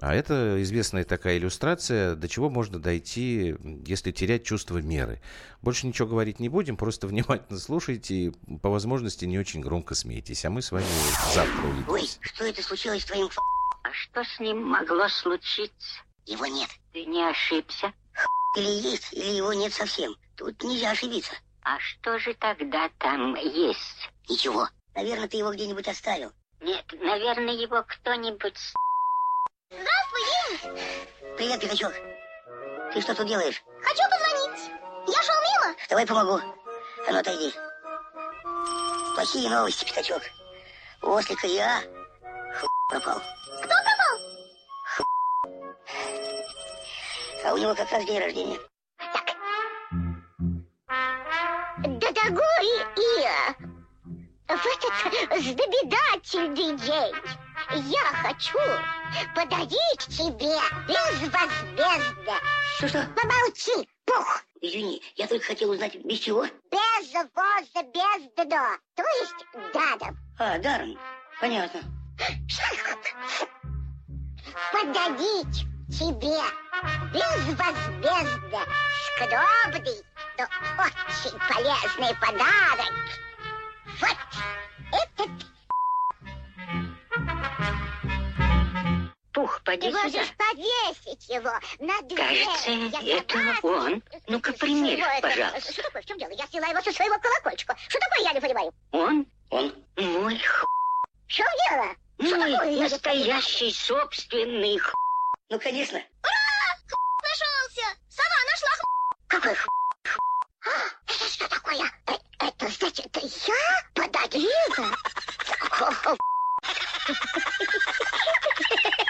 это известная такая иллюстрация, до чего можно дойти, если терять чувство меры. Больше ничего говорить не будем, просто внимательно слушайте и по возможности не очень громко смейтесь. А мы с вами завтра увидимся. Ой, что это случилось с твоим ф***? А что с ним могло случиться? Его нет. Ты не ошибся? Или есть, или его нет совсем. Тут нельзя ошибиться. А что же тогда там есть? Ничего. Наверное, ты его где-нибудь оставил. Нет, наверное, его кто-нибудь... Здравствуй, Денис! Привет, Пятачок. Ты что тут делаешь? Хочу позвонить. Я шел мимо. Давай помогу. А ну, отойди. Плохие новости, Пятачок. У ослика я ху пропал. Кто пропал? А у него как раз день рождения. Да дорогой Иа, в этот знаменательный день я хочу подарить тебе безвозмездно. Что-что? Помолчи, пух. Извини, я только хотел узнать, без чего? Безвозмездно, то есть даром. А, даром. Понятно. Подарить тебе безвозмездно скромный, но очень полезный подарок. Вот этот Пух, Ты поди сюда. можешь повесить его на дверь. Кажется, Я это согласна. он. Ну-ка, примерь, пожалуйста. Что такое? В чем дело? Я сняла его со своего колокольчика. Что такое, я не понимаю. Он? Он? Мой х... В чем дело? Что Мой такое? Настоящий собственный х... Ну, конечно. Нашелся! Сова нашла х... Какой х... А, это что такое? Э, Это значит, я подарила?